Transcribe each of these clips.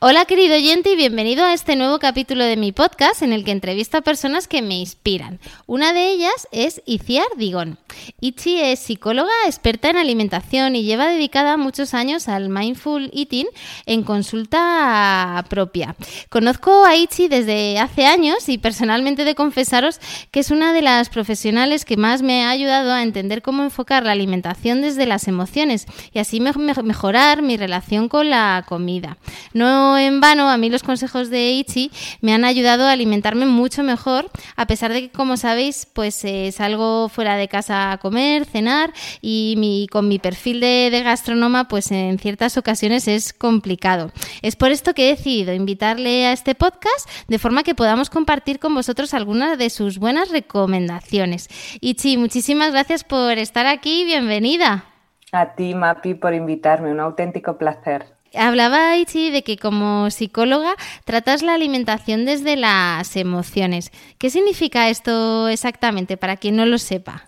Hola querido oyente y bienvenido a este nuevo capítulo de mi podcast en el que entrevisto a personas que me inspiran. Una de ellas es Iciar Digón. Ichi es psicóloga experta en alimentación y lleva dedicada muchos años al mindful eating en consulta propia. Conozco a Ichi desde hace años y personalmente de confesaros que es una de las profesionales que más me ha ayudado a entender cómo enfocar la alimentación desde las emociones y así mejorar mi relación con la comida. No en vano, a mí los consejos de Ichi me han ayudado a alimentarme mucho mejor, a pesar de que, como sabéis, pues eh, salgo fuera de casa a comer, cenar y con mi perfil de, gastronoma, pues en ciertas ocasiones es complicado. Es por esto que he decidido invitarle a este podcast de forma que podamos compartir con vosotros algunas de sus buenas recomendaciones. Ichi, muchísimas gracias por estar aquí. Bienvenida. A ti, Mapi, por invitarme. Un auténtico placer. Hablaba Ichi de que como psicóloga tratas la alimentación desde las emociones. ¿Qué significa esto exactamente para quien no lo sepa?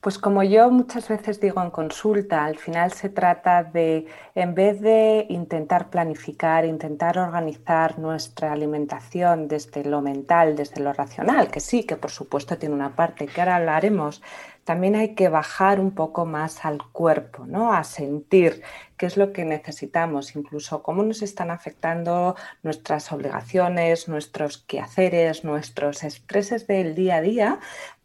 Pues como yo muchas veces digo en consulta, al final se trata de, en vez de intentar planificar, intentar organizar nuestra alimentación desde lo mental, desde lo racional, que sí, que por supuesto tiene una parte que ahora hablaremos, también hay que bajar un poco más al cuerpo, ¿no? A sentir qué es lo que necesitamos, incluso cómo nos están afectando nuestras obligaciones, nuestros quehaceres, nuestros estreses del día a día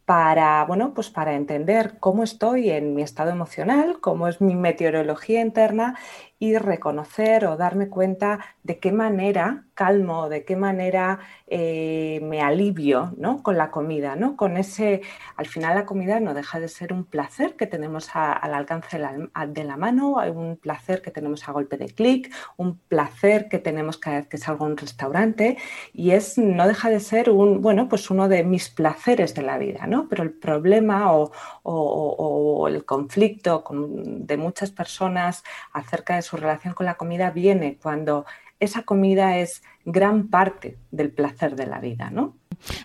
para, bueno, pues para entender cómo estoy en mi estado emocional, cómo es mi meteorología interna y reconocer o darme cuenta de qué manera calmo, de qué manera eh, me alivio ¿no? con la comida, ¿no? Con ese, al final la comida no deja de ser un placer que tenemos al alcance de la, mano, un placer que tenemos a golpe de clic, un placer que tenemos cada vez que salgo a un restaurante y es, no deja de ser un, bueno, pues uno de mis placeres de la vida, ¿no? Pero el problema o, o el conflicto de muchas personas acerca de su relación con la comida viene cuando esa comida es gran parte del placer de la vida, ¿no?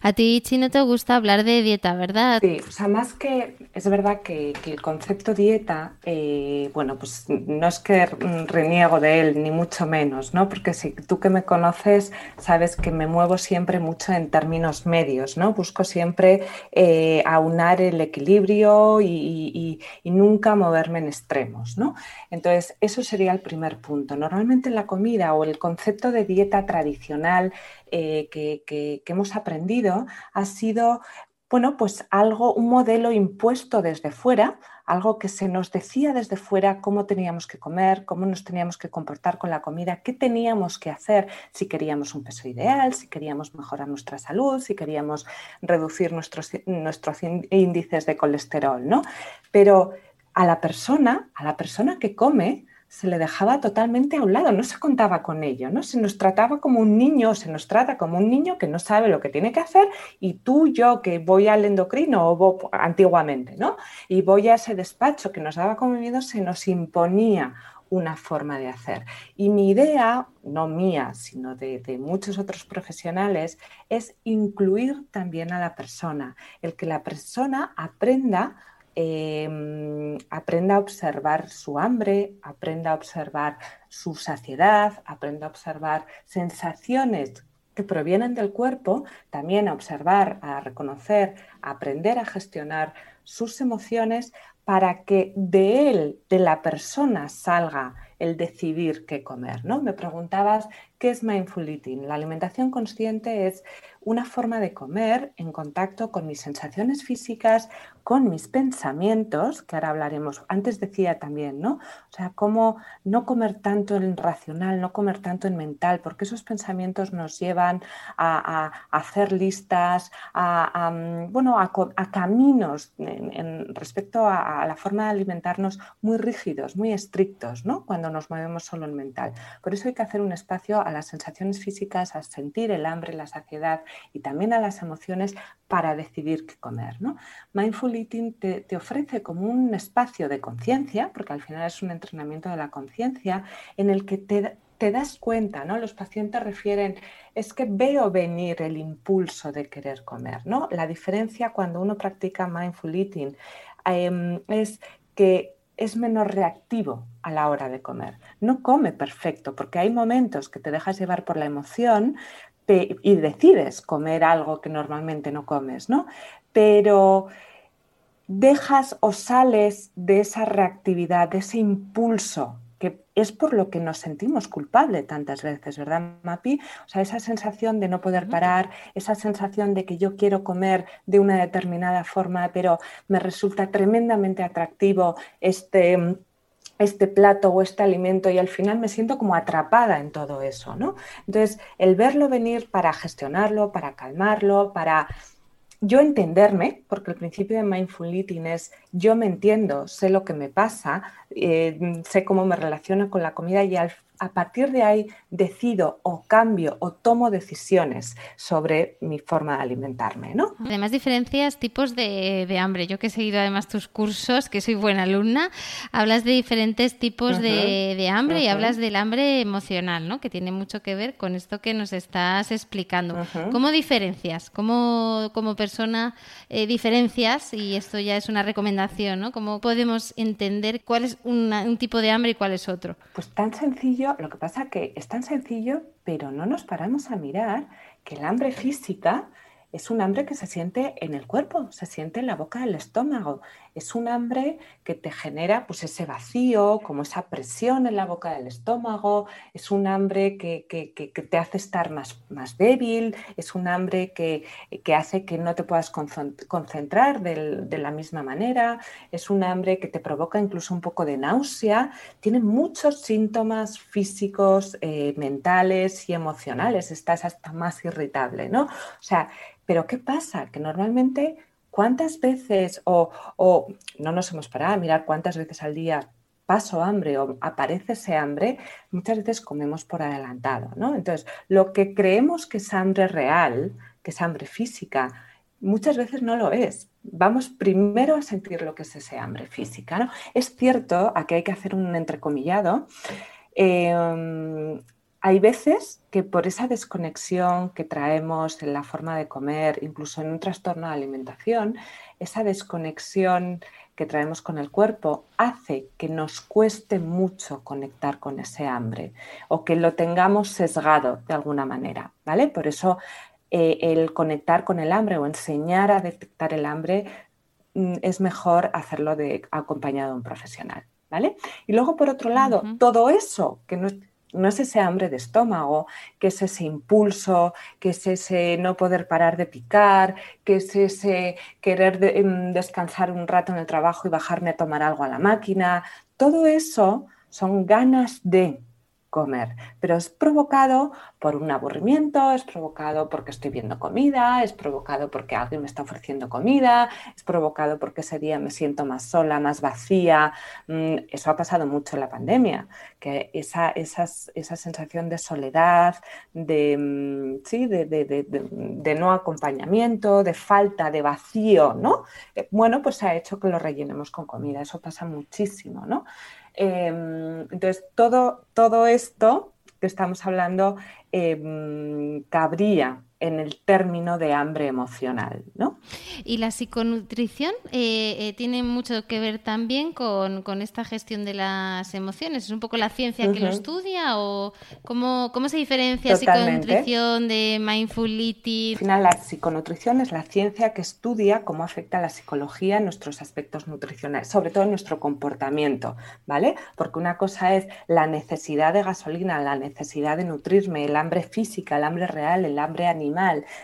A ti, Chi, no te gusta hablar de dieta, ¿verdad? Sí, o sea, más que es verdad que, el concepto dieta, eh, bueno, pues no es que reniego de él, ni mucho menos, ¿no? Porque si tú que me conoces, sabes que me muevo siempre mucho en términos medios, ¿no? Busco siempre eh, aunar el equilibrio y, y, nunca moverme en extremos, ¿no? Entonces, eso sería el primer punto. Normalmente la comida o el concepto de dieta tradicional eh, que, hemos aprendido ha sido bueno, pues algo, un modelo impuesto desde fuera, algo que se nos decía desde fuera cómo teníamos que comer, cómo nos teníamos que comportar con la comida, qué teníamos que hacer si queríamos un peso ideal, si queríamos mejorar nuestra salud, si queríamos reducir nuestros, nuestros índices de colesterol, ¿no? Pero a la persona, a la persona que come, se le dejaba totalmente a un lado, no se contaba con ello, ¿no? Se nos trataba como un niño, se nos trata como un niño que no sabe lo que tiene que hacer y tú, yo, que voy al endocrino o antiguamente, ¿no? Y voy a ese despacho que nos daba como se nos imponía una forma de hacer. Y mi idea, no mía, sino de, de, muchos otros profesionales, es incluir también a la persona, el que la persona aprenda Em, aprenda a observar su hambre, aprenda a observar su saciedad, aprenda a observar sensaciones que provienen del cuerpo, también a observar, a reconocer, a aprender a gestionar sus emociones para que de él, de la persona, salga el decidir qué comer. ¿no? Me preguntabas qué es mindful eating. La alimentación consciente es una forma de comer en contacto con mis sensaciones físicas, con mis pensamientos, que ahora hablaremos. Antes decía también, ¿no? O sea, cómo no comer tanto en racional, no comer tanto en mental, porque esos pensamientos nos llevan a, hacer listas, a, mm, bueno, a, caminos en, respecto a, la forma de alimentarnos muy rígidos, muy estrictos, ¿no? Cuando nos movemos solo en mental. Por eso hay que hacer un espacio a las sensaciones físicas, a sentir el hambre, la saciedad y también a las emociones para decidir qué comer. ¿no? Mindful Eating te, te ofrece como un espacio de conciencia, porque al final es un entrenamiento de la conciencia, en el que te te das cuenta, ¿no? Los pacientes refieren, es que veo venir el impulso de querer comer, ¿no? La diferencia cuando uno practica mindful eating em, es que es menos reactivo a la hora de comer. No come perfecto, porque hay momentos que te dejas llevar por la emoción y decides comer algo que normalmente no comes, ¿no? Pero dejas o sales de esa reactividad, de ese impulso que es por lo que nos sentimos culpables tantas veces, ¿verdad, Mapi? O sea, esa sensación de no poder parar, esa sensación de que yo quiero comer de una determinada forma, pero me resulta tremendamente atractivo este este plato o este alimento y al final me siento como atrapada en todo eso, ¿no? Entonces, el verlo venir para gestionarlo, para calmarlo, para yo entenderme, porque el principio de mindful eating es yo me entiendo, sé lo que me pasa, eh, sé cómo me relaciono con la comida y al a partir de ahí decido o cambio o tomo decisiones sobre mi forma de alimentarme, ¿no? Además diferencias tipos de, hambre. Yo que he seguido además tus cursos, que soy buena alumna, hablas de diferentes tipos de, hambre y hablas del hambre emocional, ¿no? Que tiene mucho que ver con esto que nos estás explicando. ¿Cómo diferencias? ¿Cómo como persona eh, diferencias? Y esto ya es una recomendación, ¿no? ¿Cómo podemos entender cuál es un tipo de hambre y cuál es otro? Pues tan sencillo lo que pasa que es tan sencillo, pero no nos paramos a mirar que el hambre física es un hambre que se siente en el cuerpo, se siente en la boca del estómago. Es un hambre que te genera pues, ese vacío, como esa presión en la boca del estómago. Es un hambre que, te hace estar más, más débil. Es un hambre que, hace que no te puedas concentrar de, la misma manera. Es un hambre que te provoca incluso un poco de náusea. Tiene muchos síntomas físicos, eh, mentales y emocionales. Estás hasta más irritable, ¿no? O sea, pero ¿qué pasa? Que normalmente, ¿cuántas veces, o, no nos hemos parado a mirar cuántas veces al día paso hambre o aparece ese hambre, muchas veces comemos por adelantado, ¿no? Entonces, lo que creemos que es hambre real, que es hambre física, muchas veces no lo es. Vamos primero a sentir lo que es ese hambre física, ¿no? Es cierto, aquí hay que hacer un entrecomillado, eh, hay veces que por esa desconexión que traemos en la forma de comer, incluso en un trastorno de alimentación, esa desconexión que traemos con el cuerpo hace que nos cueste mucho conectar con ese hambre o que lo tengamos sesgado de alguna manera, ¿vale? Por eso eh, el conectar con el hambre o enseñar a detectar el hambre mm, es mejor hacerlo de, acompañado de un profesional, ¿vale? Y luego, por otro lado, todo eso que no, no es ese hambre de estómago, que es ese impulso, que es ese no poder parar de picar, que es ese querer em, descansar un rato en el trabajo y bajarme a tomar algo a la máquina. Todo eso son ganas de, comer, pero es provocado por un aburrimiento, es provocado porque estoy viendo comida, es provocado porque alguien me está ofreciendo comida, es provocado porque ese día me siento más sola, más vacía. Mm, eso ha pasado mucho en la pandemia, que esa, esa sensación de soledad, de, mm, ¿sí? de, de, no acompañamiento, de falta, de vacío, ¿no? Eh, bueno, pues ha hecho que lo rellenemos con comida, eso pasa muchísimo, ¿no? Em, entonces, todo, todo esto que estamos hablando em, cabría en el término de hambre emocional, ¿no? Y la psiconutrición eh, eh, tiene mucho que ver también con, esta gestión de las emociones. ¿Es un poco la ciencia que lo estudia o cómo, cómo se diferencia psiconutrición de mindful eating? Al final, la psiconutrición es la ciencia que estudia cómo afecta la psicología en nuestros aspectos nutricionales, sobre todo en nuestro comportamiento, ¿vale? Porque una cosa es la necesidad de gasolina, la necesidad de nutrirme, el hambre física, el hambre real, el hambre animal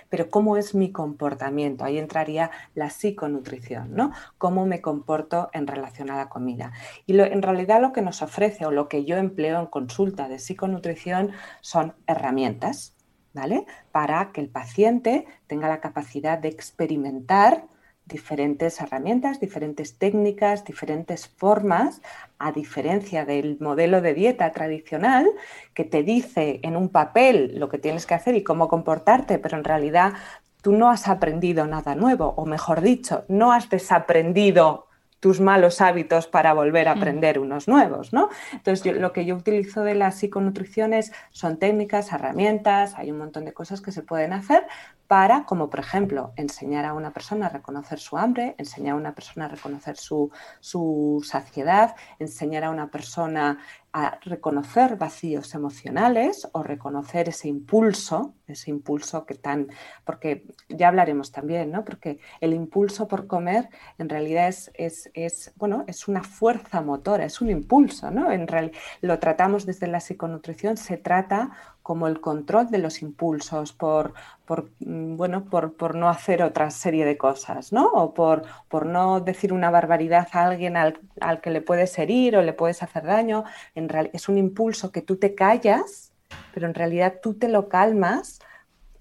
pero cómo es mi comportamiento. Ahí entraría la psiconutrición, ¿no? Cómo me comporto en relación a la comida. Y en realidad lo que nos ofrece o lo que yo empleo en consulta de psiconutrición son herramientas, ¿vale? Para que el paciente tenga la capacidad de experimentar diferentes herramientas, diferentes técnicas, diferentes formas, a diferencia del modelo de dieta tradicional que te dice en un papel lo que tienes que hacer y cómo comportarte, pero en realidad tú no has aprendido nada nuevo, o mejor dicho, no has desaprendido tus malos hábitos para volver a mm. aprender unos nuevos, ¿no? Entonces, lo que yo utilizo de las psiconutriciones son técnicas, herramientas, hay un montón de cosas que se pueden hacer para, como por ejemplo, enseñar a una persona a reconocer su hambre, enseñar a una persona a reconocer su, su saciedad, enseñar a una persona a reconocer vacíos emocionales o reconocer ese impulso, ese impulso que tan, porque ya hablaremos también, ¿no? Porque el impulso por comer en realidad es, es, bueno, es una fuerza motora, es un impulso, ¿no? En real, lo tratamos desde la psiconutrición, se trata como el control de los impulsos, por, por mm, bueno, por, no hacer otra serie de cosas, ¿no? O por, por no decir una barbaridad a alguien al, que le puedes herir o le puedes hacer daño. En real, es un impulso que tú te callas, pero en realidad tú te lo calmas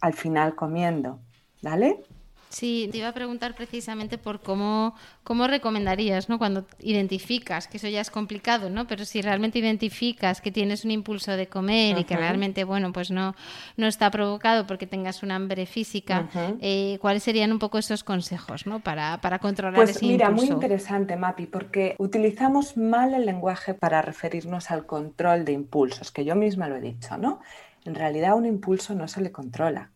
al final comiendo, ¿vale? Sí, te iba a preguntar precisamente por cómo, cómo recomendarías, ¿no? Cuando identificas, que eso ya es complicado, ¿no? Pero si realmente identificas que tienes un impulso de comer y que realmente, bueno, pues no, no está provocado porque tengas un hambre física, eh, ¿cuáles serían un poco esos consejos, ¿no? Para, para controlar pues ese mira, impulso. muy interesante, Mapi, porque utilizamos mal el lenguaje para referirnos al control de impulsos, que yo misma lo he dicho, ¿no? En realidad un impulso no se le controla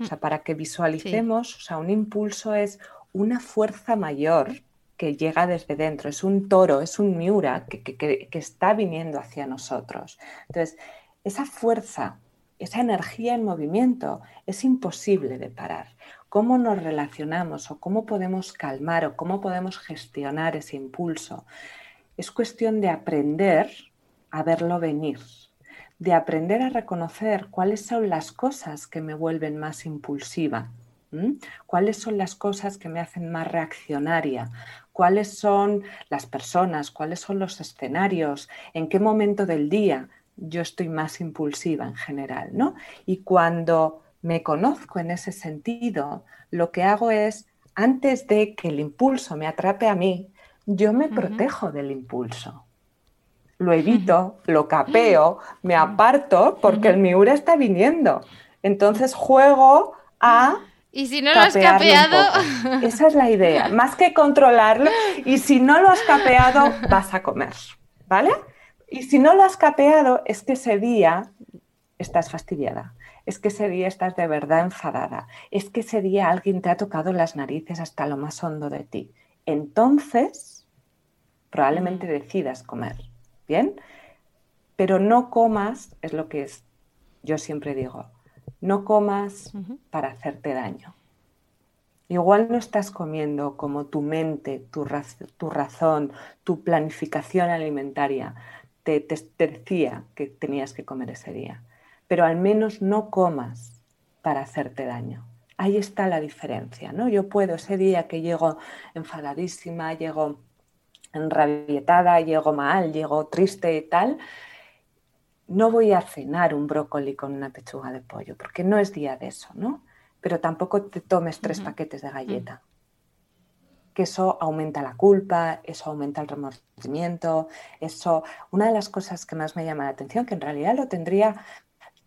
o sea, para que visualicemos, o sea, un impulso es una fuerza mayor que llega desde dentro, es un toro, es un miura que, que, está viniendo hacia nosotros. Entonces, esa fuerza, esa energía en movimiento es imposible de parar. ¿Cómo nos relacionamos o cómo podemos calmar o cómo podemos gestionar ese impulso? Es cuestión de aprender a verlo venir de aprender a reconocer cuáles son las cosas que me vuelven más impulsiva, cuáles son las cosas que me hacen más reaccionaria, cuáles son las personas, cuáles son los escenarios, en qué momento del día yo estoy más impulsiva en general, ¿no? Y cuando me conozco en ese sentido, lo que hago es, antes de que el impulso me atrape a mí, yo me protejo del impulso lo evito, lo capeo, me aparto porque el Miura está viniendo. Entonces juego a... Y si no lo has capeado... Esa es la idea, más que controlarlo. Y si no lo has capeado, vas a comer, ¿vale? Y si no lo has capeado, es que ese día estás fastidiada. Es que ese día estás de verdad enfadada. Es que ese día alguien te ha tocado las narices hasta lo más hondo de ti. Entonces, probablemente decidas comer. ¿Bien? Pero no comas, es lo que es, yo siempre digo, no comas para hacerte daño. Igual no estás comiendo como tu mente, tu, razón, tu planificación alimentaria te, te, decía que tenías que comer ese día, pero al menos no comas para hacerte daño. Ahí está la diferencia, ¿no? Yo puedo ese día que llego enfadadísima, llego enrabietada, llego mal, llego triste y tal, no voy a cenar un brócoli con una pechuga de pollo, porque no es día de eso, ¿no? Pero tampoco te tomes tres paquetes de galleta. Que eso aumenta la culpa, eso aumenta el remordimiento, eso. Una de las cosas que más me llama la atención, que en realidad lo tendría,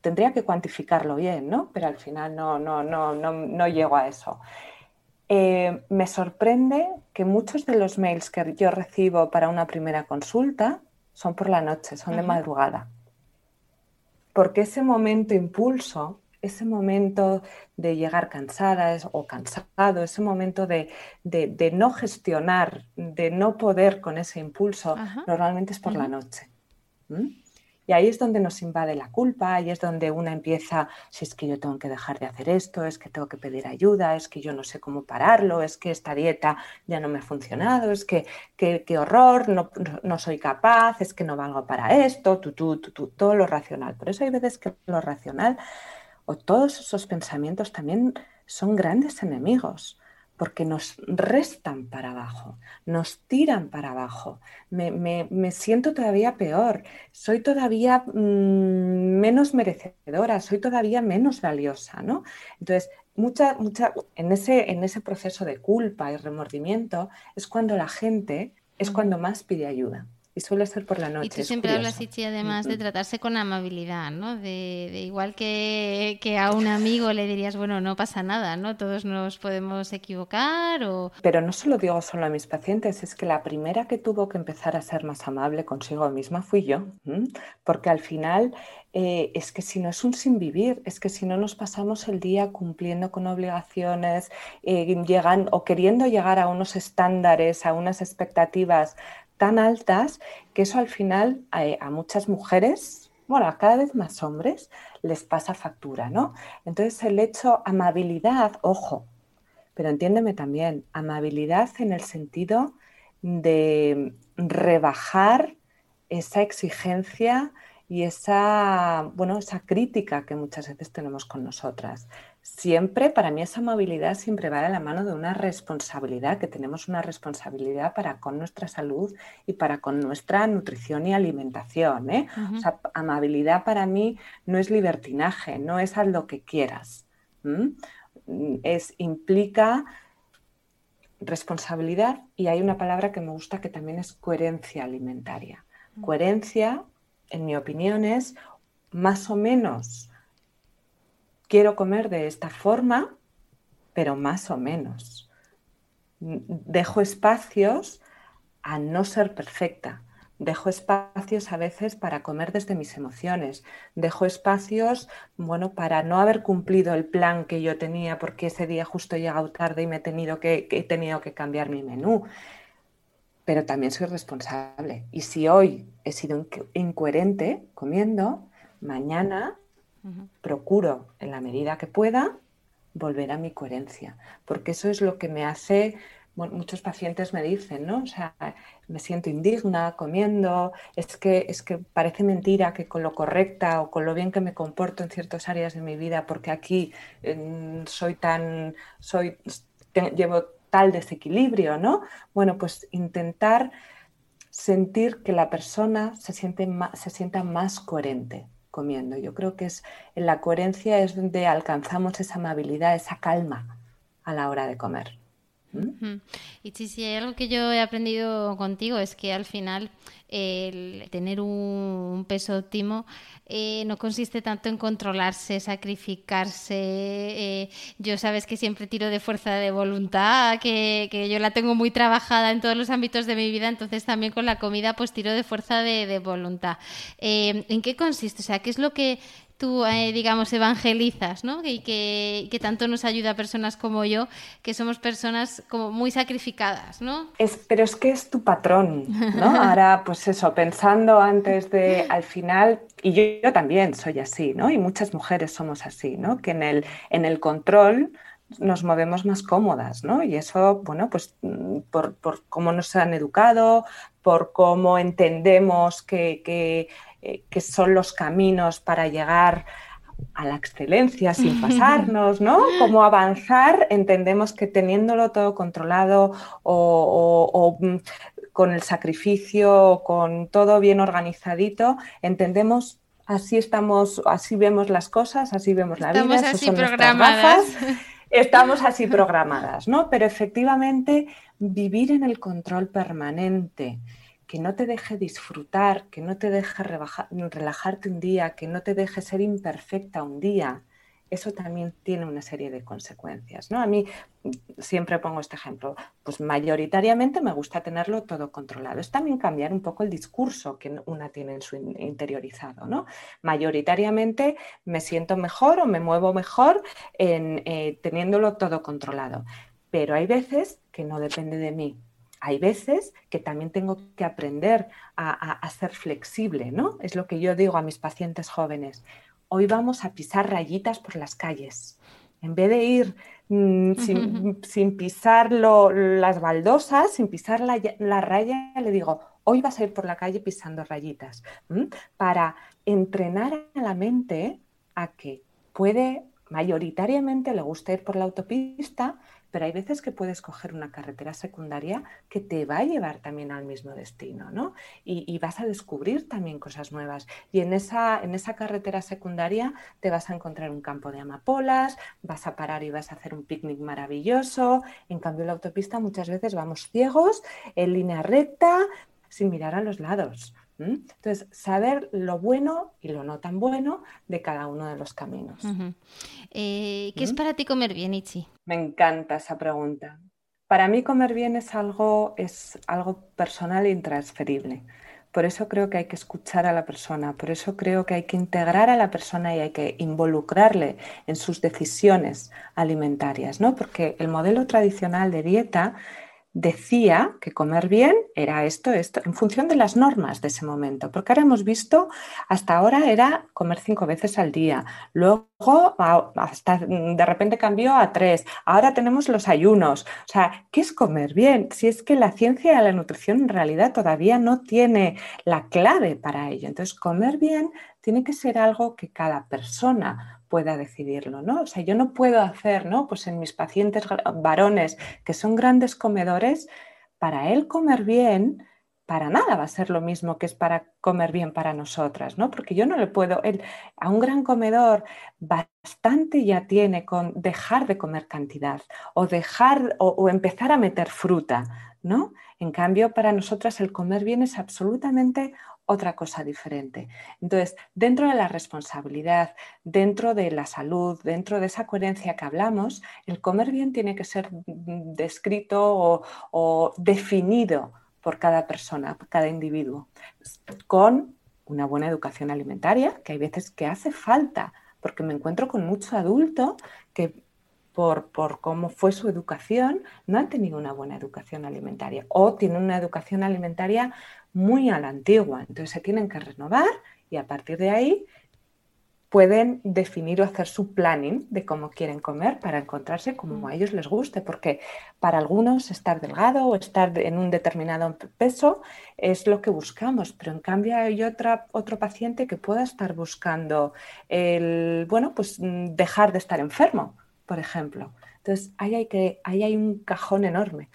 tendría que cuantificarlo bien, ¿no? Pero al final no, no, no, no, no llego a eso. Eh, me sorprende que muchos de los mails que yo recibo para una primera consulta son por la noche, son de madrugada. Porque ese momento impulso, ese momento de llegar cansada o cansado, ese momento de, no gestionar, de no poder con ese impulso, normalmente es por la noche. Y ahí es donde nos invade la culpa, ahí es donde una empieza, si es que yo tengo que dejar de hacer esto, es que tengo que pedir ayuda, es que yo no sé cómo pararlo, es que esta dieta ya no me ha funcionado, es que qué horror, no, no, soy capaz, es que no valgo para esto, tú, tú, tú, todo lo racional. Por eso hay veces que lo racional o todos esos pensamientos también son grandes enemigos, porque nos restan para abajo, nos tiran para abajo. Me, siento todavía peor, soy todavía mm, menos merecedora, soy todavía menos valiosa, ¿no? Entonces, mucha, mucha, en, ese, en ese proceso de culpa y remordimiento es cuando la gente, es cuando más pide ayuda y suele ser por la noche. Y tú siempre hablas, Ichi, además de tratarse con amabilidad, ¿no? De, igual que, que, a un amigo le dirías, bueno, no pasa nada, ¿no? Todos nos podemos equivocar o... Pero no se lo digo solo a mis pacientes, es que la primera que tuvo que empezar a ser más amable consigo misma fui yo, porque al final eh, es que si no es un sin vivir, es que si no nos pasamos el día cumpliendo con obligaciones, eh, llegan, o queriendo llegar a unos estándares, a unas expectativas tan altas que eso al final eh, a, muchas mujeres, bueno, a cada vez más hombres, les pasa factura, ¿no? Entonces el hecho, amabilidad, ojo, pero entiéndeme también, amabilidad en el sentido de rebajar esa exigencia y esa, bueno, esa crítica que muchas veces tenemos con nosotras siempre, para mí esa movilidad siempre va de la mano de una responsabilidad, que tenemos una responsabilidad para con nuestra salud y para con nuestra nutrición y alimentación. ¿eh? O sea, amabilidad para mí no es libertinaje, no es haz lo que quieras. Es, implica responsabilidad y hay una palabra que me gusta que también es coherencia alimentaria. Coherencia, en mi opinión, es más o menos quiero comer de esta forma, pero más o menos. Dejo espacios a no ser perfecta. Dejo espacios a veces para comer desde mis emociones. Dejo espacios, bueno, para no haber cumplido el plan que yo tenía porque ese día justo he llegado tarde y me he tenido que, he tenido que cambiar mi menú. Pero también soy responsable. Y si hoy he sido incoherente comiendo, mañana Procuro, en la medida que pueda, volver a mi coherencia, porque eso es lo que me hace, muchos pacientes me dicen, ¿no? O sea, me siento indigna comiendo, es que, es que parece mentira que con lo correcta o con lo bien que me comporto en ciertas áreas de mi vida, porque aquí soy tan, soy, llevo tal desequilibrio, ¿no? Bueno, pues intentar sentir que la persona se, siente se sienta más coherente comiendo. Yo creo que es en la coherencia es donde alcanzamos esa amabilidad, esa calma a la hora de comer. Y si hay algo que yo he aprendido contigo es que al final el tener un, peso óptimo eh, no consiste tanto en controlarse, sacrificarse. Eh, yo sabes que siempre tiro de fuerza de voluntad, que, que, yo la tengo muy trabajada en todos los ámbitos de mi vida, entonces también con la comida pues tiro de fuerza de, de voluntad. Eh, ¿En qué consiste? O sea, ¿qué es lo que tú, eh, digamos, evangelizas, ¿no? Y que, que, tanto nos ayuda a personas como yo, que somos personas como muy sacrificadas, ¿no? Es, pero es que es tu patrón, ¿no? Ahora, pues eso, pensando antes de, al final, y yo, yo, también soy así, ¿no? Y muchas mujeres somos así, ¿no? Que en el, en el control nos movemos más cómodas, ¿no? Y eso, bueno, pues mm, por, por cómo nos han educado, por cómo entendemos que, que eh, que son los caminos para llegar a la excelencia sin pasarnos, ¿no? Cómo avanzar, entendemos que teniéndolo todo controlado o, mm, con el sacrificio, con todo bien organizadito, entendemos así estamos, así vemos las cosas, así vemos la vida, así programadas. Estamos así programadas, ¿no? Pero efectivamente vivir en el control permanente, que no te deje disfrutar, que no te deje relajarte un día, que no te deje ser imperfecta un día, eso también tiene una serie de consecuencias. ¿no? A mí siempre pongo este ejemplo, pues mayoritariamente me gusta tenerlo todo controlado. Es también cambiar un poco el discurso que una tiene en su interiorizado. ¿no? Mayoritariamente me siento mejor o me muevo mejor en, eh, teniéndolo todo controlado. Pero hay veces que no depende de mí, hay veces que también tengo que aprender a, ser flexible, ¿no? Es lo que yo digo a mis pacientes jóvenes. Hoy vamos a pisar rayitas por las calles. En vez de ir mm, sin, pisar las baldosas, sin pisar la, raya, le digo, hoy vas a ir por la calle pisando rayitas, para entrenar a la mente a que puede mayoritariamente le gusta ir por la autopista, pero hay veces que puedes coger una carretera secundaria que te va a llevar también al mismo destino, ¿no? Y, vas a descubrir también cosas nuevas. Y en esa, en esa carretera secundaria te vas a encontrar un campo de amapolas, vas a parar y vas a hacer un picnic maravilloso. En cambio, en la autopista muchas veces vamos ciegos, en línea recta, sin mirar a los lados. Entonces, saber lo bueno y lo no tan bueno de cada uno de los caminos. Eh, ¿Qué es para ti comer bien, Ichi? Me encanta esa pregunta. Para mí comer bien es algo, es algo personal e intransferible. Por eso creo que hay que escuchar a la persona, por eso creo que hay que integrar a la persona y hay que involucrarle en sus decisiones alimentarias, ¿no? Porque el modelo tradicional de dieta decía que comer bien era esto, esto, en función de las normas de ese momento, porque ahora hemos visto, hasta ahora era comer cinco veces al día, luego hasta de repente cambió a tres, ahora tenemos los ayunos, o sea, ¿qué es comer bien? Si es que la ciencia de la nutrición en realidad todavía no tiene la clave para ello, entonces comer bien tiene que ser algo que cada persona pueda decidirlo, ¿no? O sea, yo no puedo hacer, ¿no? Pues en mis pacientes varones que son grandes comedores, para él comer bien, para nada va a ser lo mismo que es para comer bien para nosotras, ¿no? Porque yo no le puedo, él, a un gran comedor bastante ya tiene con dejar de comer cantidad o dejar o empezar a meter fruta, ¿no? En cambio, para nosotras el comer bien es absolutamente otra cosa diferente. Entonces, dentro de la responsabilidad, dentro de la salud, dentro de esa coherencia que hablamos, el comer bien tiene que ser descrito o, definido por cada persona, por cada individuo, con una buena educación alimentaria, que hay veces que hace falta, porque me encuentro con mucho adulto que por, por, cómo fue su educación, no ha tenido una buena educación alimentaria o tiene una educación alimentaria muy a la antigua. Entonces se tienen que renovar y a partir de ahí pueden definir o hacer su planning de cómo quieren comer para encontrarse como a ellos les guste, porque para algunos estar delgado o estar en un determinado peso es lo que buscamos, pero en cambio hay otra, otro paciente que pueda estar buscando el, bueno, pues mm, dejar de estar enfermo, por ejemplo. Entonces ahí hay, que, ahí hay un cajón enorme.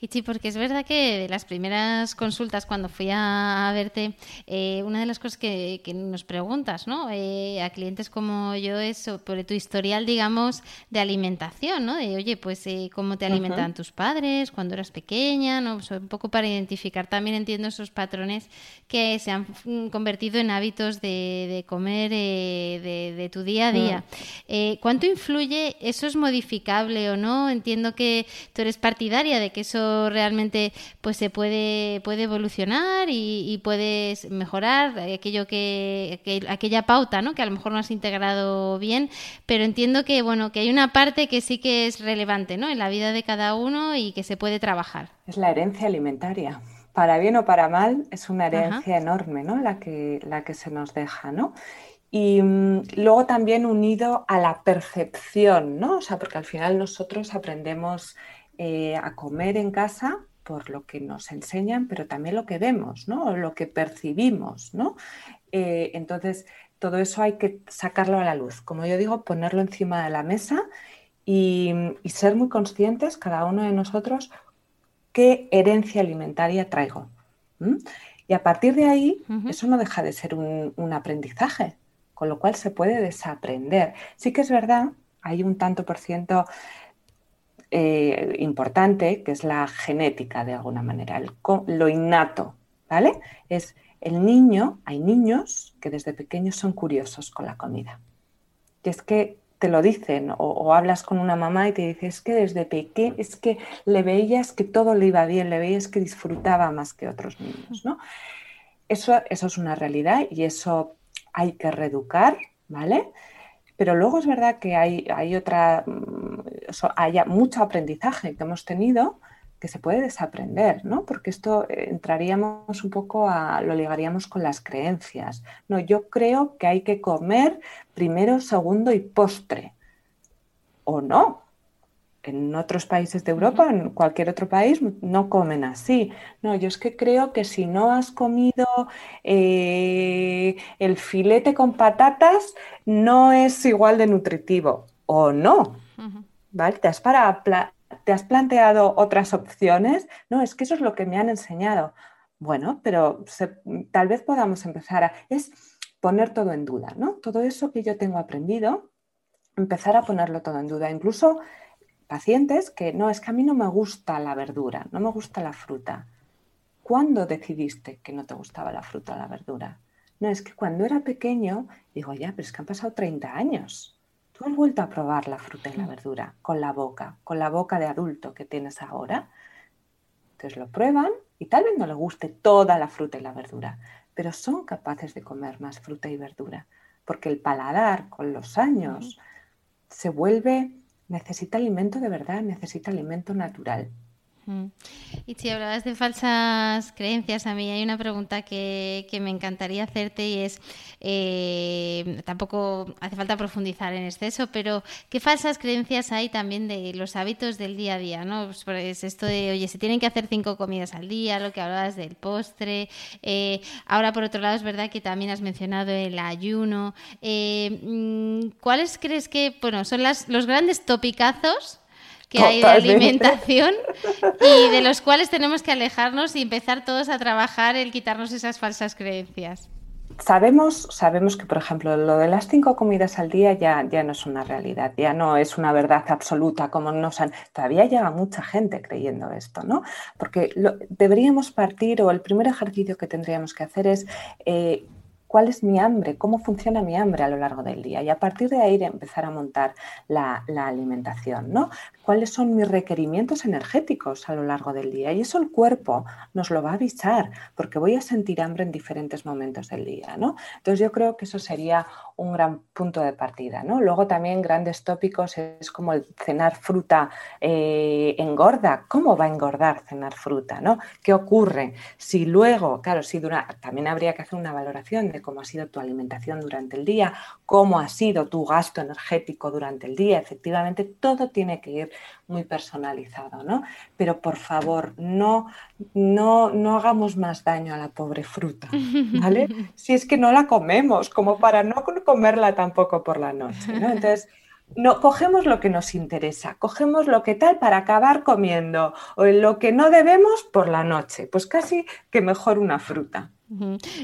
Y sí, porque es verdad que de las primeras consultas cuando fui a, verte, eh, una de las cosas que, nos preguntas, ¿no? Eh, a clientes como yo es sobre tu historial, digamos, de alimentación, ¿no? De, oye, pues, eh, ¿cómo te alimentan tus padres cuando eras pequeña? ¿no? un poco para identificar también, entiendo, esos patrones que se han convertido en hábitos de, comer de, tu día a día. Mm. ¿Cuánto influye? ¿Eso es modificable o no? Entiendo que tú eres partidaria de que eso realmente pues se puede, puede evolucionar y, puedes mejorar aquello que, aquella pauta, ¿no? Que a lo mejor no has integrado bien, pero entiendo que bueno, que hay una parte que sí que es relevante, ¿no? En la vida de cada uno y que se puede trabajar. Es la herencia alimentaria. Para bien o para mal, es una herencia enorme, ¿no? La que, la que se nos deja, ¿no? Y mm, luego también unido a la percepción, ¿no? O sea, porque al final nosotros aprendemos eh, a comer en casa por lo que nos enseñan, pero también lo que vemos, ¿no? lo que percibimos, ¿no? Eh, entonces, todo eso hay que sacarlo a la luz. Como yo digo, ponerlo encima de la mesa y, ser muy conscientes, cada uno de nosotros, qué herencia alimentaria traigo. Y a partir de ahí, eso no deja de ser un, un aprendizaje, con lo cual se puede desaprender. Sí que es verdad, hay un tanto por ciento eh, importante, que es la genética de alguna manera, lo innato, ¿vale? Es el niño, hay niños que desde pequeños son curiosos con la comida. Y es que te lo dicen, o, hablas con una mamá y te dice, es que desde pequeño, es que le veías que todo le iba bien, le veías que disfrutaba más que otros niños, ¿no? Eso, eso es una realidad y eso hay que reeducar, ¿vale? Pero luego es verdad que hay, hay otra, mm, hay mucho aprendizaje que hemos tenido que se puede desaprender, ¿no? Porque esto eh, entraríamos un poco a, lo ligaríamos con las creencias. No, yo creo que hay que comer primero, segundo y postre. O no. En otros países de Europa, en cualquier otro país, no comen así. No, yo es que creo que si no has comido eh, el filete con patatas, no es igual de nutritivo. O no. ¿Vale? ¿Te has, para, ¿Te has planteado otras opciones? No, es que eso es lo que me han enseñado. Bueno, pero tal vez podamos empezar a... Es poner todo en duda, ¿no? Todo eso que yo tengo aprendido, empezar a ponerlo todo en duda. Incluso pacientes que no, es que a mí no me gusta la verdura, no me gusta la fruta. ¿Cuándo decidiste que no te gustaba la fruta o la verdura? No, es que cuando era pequeño, digo, ya, pero es que han pasado 30 años. Tú has vuelto a probar la fruta y la verdura con la boca, con la boca de adulto que tienes ahora. Entonces lo prueban y tal vez no le guste toda la fruta y la verdura, pero son capaces de comer más fruta y verdura, porque el paladar con los años se vuelve necesita alimento de verdad, necesita alimento natural. Y si hablabas de falsas creencias, a mí hay una pregunta que, me encantaría hacerte y es, eh, tampoco hace falta profundizar en exceso, pero ¿qué falsas creencias hay también de los hábitos del día a día? ¿no? Pues, pues esto de, oye, se tienen que hacer cinco comidas al día, lo que hablabas del postre. Eh, ahora, por otro lado, es verdad que también has mencionado el ayuno. Eh, mm, ¿Cuáles crees que, bueno, son las, los grandes topicazos? Que hay de alimentación y de los cuales tenemos que alejarnos y empezar todos a trabajar el quitarnos esas falsas creencias. Sabemos, sabemos que, por ejemplo, lo de las cinco comidas al día ya, ya no es una realidad, ya no es una verdad absoluta como nos han... Todavía llega mucha gente creyendo esto, ¿no? Porque deberíamos partir, o el primer ejercicio que tendríamos que hacer es eh, cuál es mi hambre, cómo funciona mi hambre a lo largo del día y a partir de ahí empezar a montar la, alimentación, ¿no? ¿Cuáles son mis requerimientos energéticos a lo largo del día? Y eso el cuerpo nos lo va a avisar porque voy a sentir hambre en diferentes momentos del día, ¿no? Entonces yo creo que eso sería un gran punto de partida, ¿no? Luego también grandes tópicos es como el cenar fruta eh, engorda. ¿Cómo va a engordar cenar fruta, no? ¿Qué ocurre? Si luego, claro, si dura, también habría que hacer una valoración de cómo ha sido tu alimentación durante el día, cómo ha sido tu gasto energético durante el día. Efectivamente, todo tiene que ir muy personalizado, ¿no? Pero por favor, no, no, no hagamos más daño a la pobre fruta, ¿vale? Si es que no la comemos, como para no comerla tampoco por la noche, ¿no? Entonces, no, cogemos lo que nos interesa, cogemos lo que tal para acabar comiendo o lo que no debemos por la noche. Pues casi que mejor una fruta.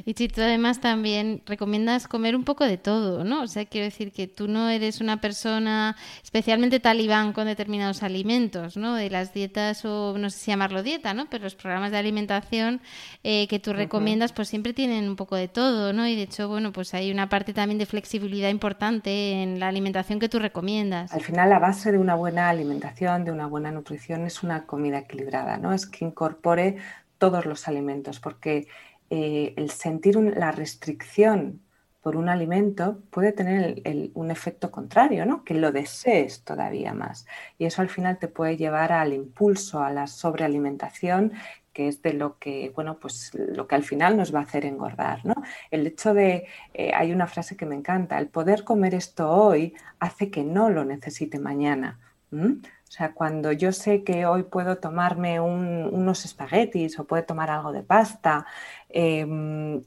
Y si tú además también recomiendas comer un poco de todo, ¿no? O sea, quiero decir que tú no eres una persona especialmente talibán con determinados alimentos, ¿no? De las dietas o no sé si llamarlo dieta, ¿no? Pero los programas de alimentación eh, que tú recomiendas pues siempre tienen un poco de todo, ¿no? Y de hecho, bueno, pues hay una parte también de flexibilidad importante en la alimentación que tú recomiendas. Al final la base de una buena alimentación, de una buena nutrición es una comida equilibrada, ¿no? Es que incorpore todos los alimentos porque eh, el sentir la restricción por un alimento puede tener un efecto contrario, ¿no? que lo desees todavía más. Y eso al final te puede llevar al impulso, a la sobrealimentación que es de lo que, bueno, pues lo que al final nos va a hacer engordar, ¿no? El hecho de, eh, hay una frase que me encanta, el poder comer esto hoy hace que no lo necesite mañana. O sea, cuando yo sé que hoy puedo tomarme unos espaguetis o puedo tomar algo de pasta, em,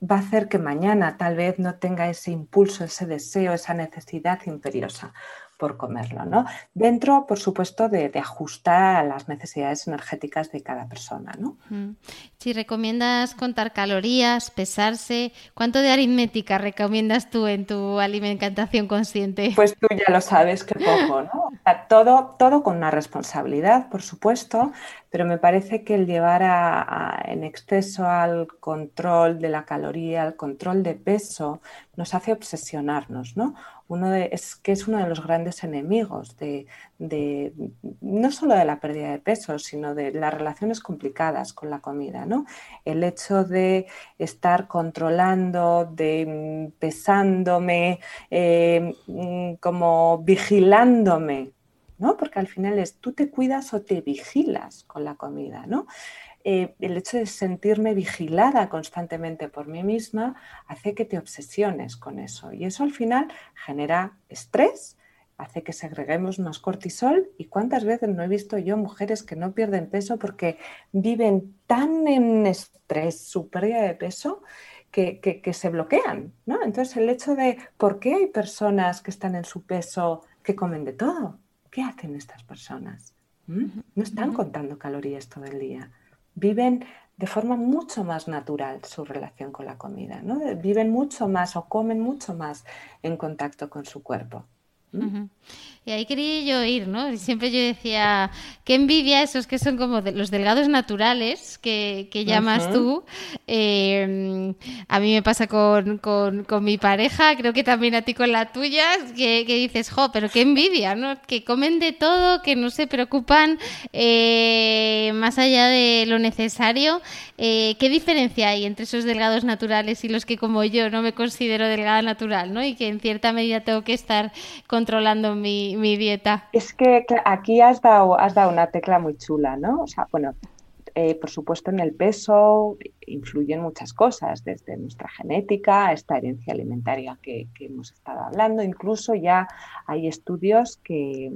va a hacer que mañana tal vez no tenga ese impulso, ese deseo, esa necesidad imperiosa por comerlo, ¿no? Dentro, por supuesto, de, ajustar a las necesidades energéticas de cada persona, ¿no? Si recomiendas contar calorías, pesarse, ¿cuánto de aritmética recomiendas tú en tu alimentación consciente? Pues tú ya lo sabes que poco, ¿no? todo, todo con una responsabilidad, por supuesto, pero me parece que el llevar en exceso al control de la caloría, al control de peso, nos hace obsesionarnos, ¿no? Uno es que es uno de los grandes enemigos de, no solo de la pérdida de peso, sino de las relaciones complicadas con la comida, ¿no? El hecho de estar controlando, de mm, pesándome, eh, mm, como vigilándome ¿no? Porque al final es tú te cuidas o te vigilas con la comida, ¿no? Eh, el hecho de sentirme vigilada constantemente por mí misma hace que te obsesiones con eso y eso al final genera estrés, hace que segreguemos más cortisol y cuántas veces no he visto yo mujeres que no pierden peso porque viven tan en estrés, su pérdida de peso, que, se bloquean. ¿no? Entonces el hecho de por qué hay personas que están en su peso que comen de todo, ¿qué hacen estas personas? ¿Mm? No están contando calorías todo el día. Viven de forma mucho más natural su relación con la comida, ¿no? Viven mucho más o comen mucho más en contacto con su cuerpo. Y ahí quería yo ir, ¿no? Siempre yo decía, qué envidia esos que son como los delgados naturales que, llamas tú. Em, a mí me pasa con, mi pareja, creo que también a ti con la tuya, que, dices, jo, pero qué envidia, ¿no? Que comen de todo, que no se preocupan eh, más allá de lo necesario. Eh, ¿Qué diferencia hay entre esos delgados naturales y los que como yo no me considero delgada natural, ¿no? Y que en cierta medida tengo que estar controlando mi mi dieta. Es que aquí has dado, has dado una tecla muy chula, ¿no? O sea, bueno, eh, por supuesto en el peso influyen muchas cosas, desde nuestra genética, esta herencia alimentaria que, hemos estado hablando, incluso ya hay estudios que,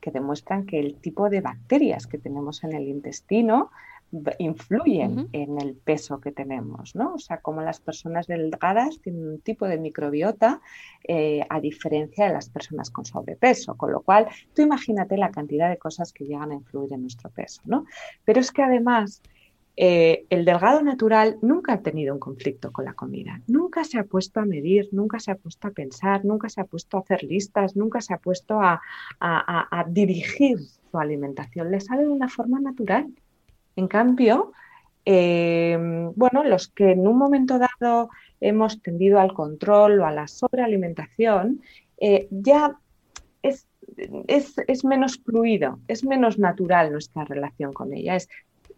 que demuestran que el tipo de bacterias que tenemos en el intestino influyen en el peso que tenemos, ¿no? O sea, como las personas delgadas tienen un tipo de microbiota eh, a diferencia de las personas con sobrepeso, con lo cual tú imagínate la cantidad de cosas que llegan a influir en nuestro peso, ¿no? Pero es que además eh, el delgado natural nunca ha tenido un conflicto con la comida, nunca se ha puesto a medir, nunca se ha puesto a pensar, nunca se ha puesto a hacer listas, nunca se ha puesto a, a dirigir su alimentación, le sale de una forma natural. En cambio, em, bueno, los que en un momento dado hemos tendido al control o a la sobrealimentación, eh, ya es, menos fluido, es menos natural nuestra relación con ella. Es,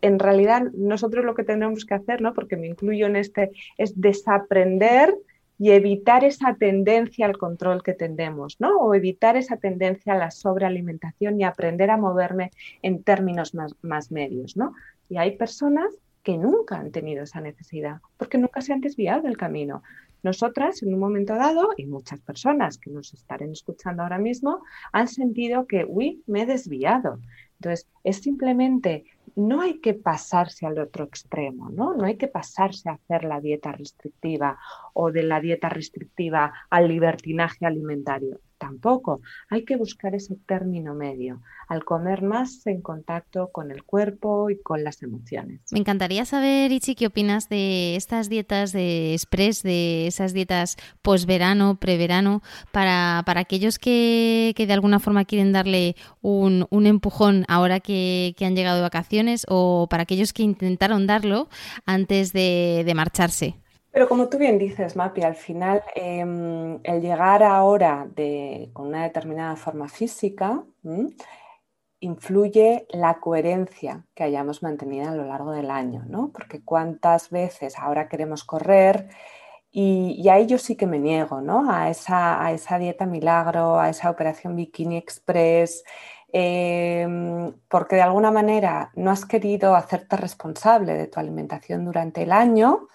en realidad, nosotros lo que tenemos que hacer, ¿no? porque me incluyo en este, es desaprender y evitar esa tendencia al control que tendemos, ¿no? O evitar esa tendencia a la sobrealimentación y aprender a moverme en términos más, más medios, ¿no? Y hay personas que nunca han tenido esa necesidad, porque nunca se han desviado del camino. Nosotras, en un momento dado, y muchas personas que nos estarán escuchando ahora mismo, han sentido que, uy, me he desviado. Entonces, es simplemente, no hay que pasarse al otro extremo, ¿no? No hay que pasarse a hacer la dieta restrictiva o de la dieta restrictiva al libertinaje alimentario tampoco. Hay que buscar ese término medio, al comer más en contacto con el cuerpo y con las emociones. Me encantaría saber, Ichi, qué opinas de estas dietas de express, de esas dietas post-verano, preverano, para, para aquellos que, de alguna forma quieren darle un, empujón ahora que, han llegado de vacaciones o para aquellos que intentaron darlo antes de marcharse. Pero como tú bien dices, Mapi, al final em, el llegar ahora con una determinada forma física influye la coherencia que hayamos mantenido a lo largo del año, ¿no? Porque cuántas veces ahora queremos correr y, a ello sí que me niego, ¿no? A esa, a esa dieta milagro, a esa operación Bikini Express, em, porque de alguna manera no has querido hacerte responsable de tu alimentación durante el año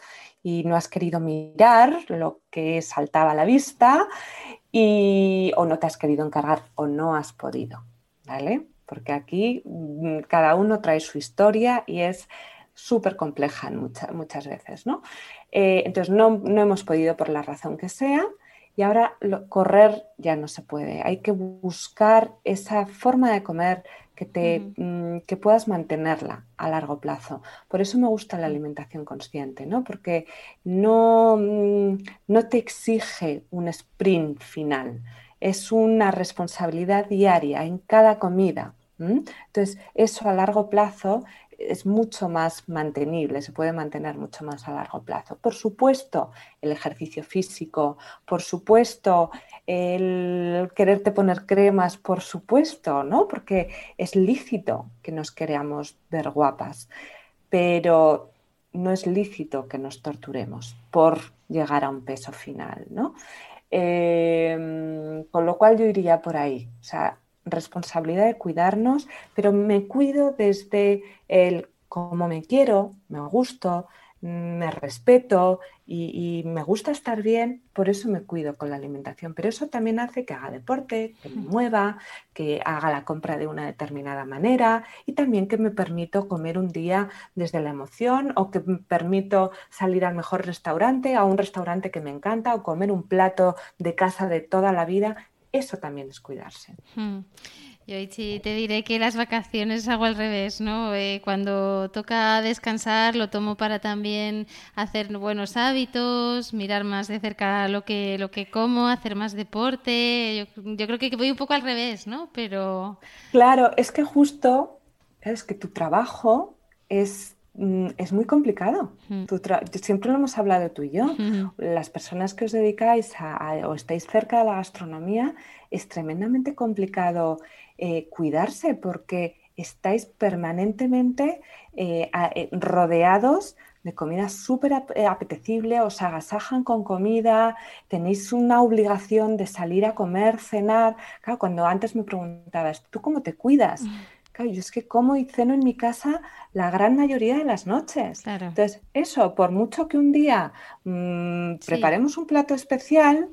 y no has querido mirar lo que saltaba a la vista y o no te has querido encargar o no has podido, ¿vale? Porque aquí mm, cada uno trae su historia y es súper compleja muchas, muchas veces, ¿no? Eh, entonces no, no, hemos podido por la razón que sea y ahora correr ya no se puede. Hay que buscar esa forma de comer que, te, mm, que puedas mantenerla a largo plazo. Por eso me gusta la alimentación consciente, ¿no? porque no, mm, no te exige un sprint final, es una responsabilidad diaria en cada comida. Entonces, eso a largo plazo es mucho más mantenible, se puede mantener mucho más a largo plazo. Por supuesto, el ejercicio físico, por supuesto, el quererte poner cremas, por supuesto, ¿no? Porque es lícito que nos queramos ver guapas, pero no es lícito que nos torturemos por llegar a un peso final, ¿no? Em, con lo cual yo iría por ahí. O sea, responsabilidad de cuidarnos, pero me cuido desde el cómo me quiero, me gusto, me respeto y, me gusta estar bien, por eso me cuido con la alimentación. Pero eso también hace que haga deporte, que me mueva, que haga la compra de una determinada manera y también que me permito comer un día desde la emoción o que me permito salir al mejor restaurante, a un restaurante que me encanta o comer un plato de casa de toda la vida. Eso también es cuidarse. Yo sí te diré que las vacaciones hago al revés, ¿no? Eh, cuando toca descansar lo tomo para también hacer buenos hábitos, mirar más de cerca lo que lo que como, hacer más deporte. Yo, creo que voy un poco al revés, ¿no? Pero claro, es que justo es que tu trabajo es es muy complicado. siempre lo hemos hablado tú y yo. Las personas que os dedicáis a, o estáis cerca de la gastronomía, es tremendamente complicado eh, cuidarse porque estáis permanentemente eh, eh, rodeados de comida súper apetecible, os agasajan con comida, tenéis una obligación de salir a comer, cenar. Claro, cuando antes me preguntabas, ¿tú cómo te cuidas? Mm. Claro, yo es que como y ceno en mi casa la gran mayoría de las noches. Entonces, eso, por mucho que un día mm, preparemos un plato especial,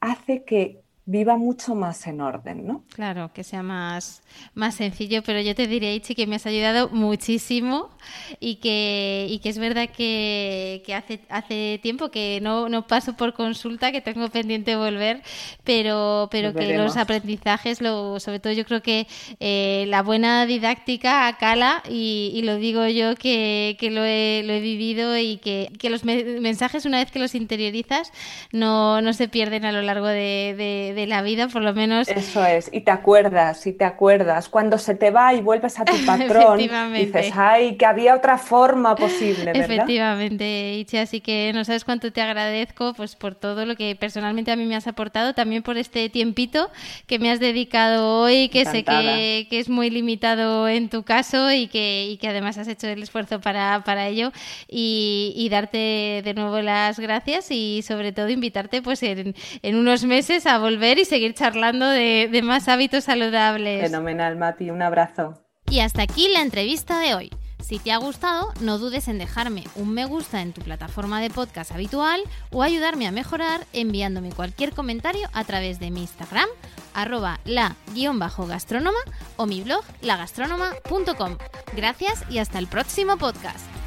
hace que viva mucho más en orden, ¿no? Claro, que sea más, más sencillo, pero yo te diré, Ichi, que me has ayudado muchísimo y que, y que es verdad que, que hace, hace tiempo que no, no, paso por consulta, que tengo pendiente volver, pero, pero que los aprendizajes, lo, sobre todo yo creo que eh, la buena didáctica acala y, y lo digo yo que, que lo, he, lo, he, vivido y que, que los mensajes una vez que los interiorizas no, no se pierden a lo largo de de, la vida, por lo menos. Eso es, y te acuerdas, y te acuerdas. Cuando se te va y vuelves a tu patrón, dices, ay, que había otra forma posible, ¿verdad? Efectivamente, Ichi, así que no sabes cuánto te agradezco pues por todo lo que personalmente a mí me has aportado, también por este tiempito que me has dedicado hoy, que sé que, que, es muy limitado en tu caso y que, y que además has hecho el esfuerzo para, para ello y, y, darte de nuevo las gracias y sobre todo invitarte pues en, en unos meses a volver y seguir charlando de, más hábitos saludables. Fenomenal, Mati, un abrazo. Y hasta aquí la entrevista de hoy. Si te ha gustado, no dudes en dejarme un me gusta en tu plataforma de podcast habitual o ayudarme a mejorar enviándome cualquier comentario a través de mi Instagram, arroba la-gastrónoma o mi blog lagastronoma.com. Gracias y hasta el próximo podcast.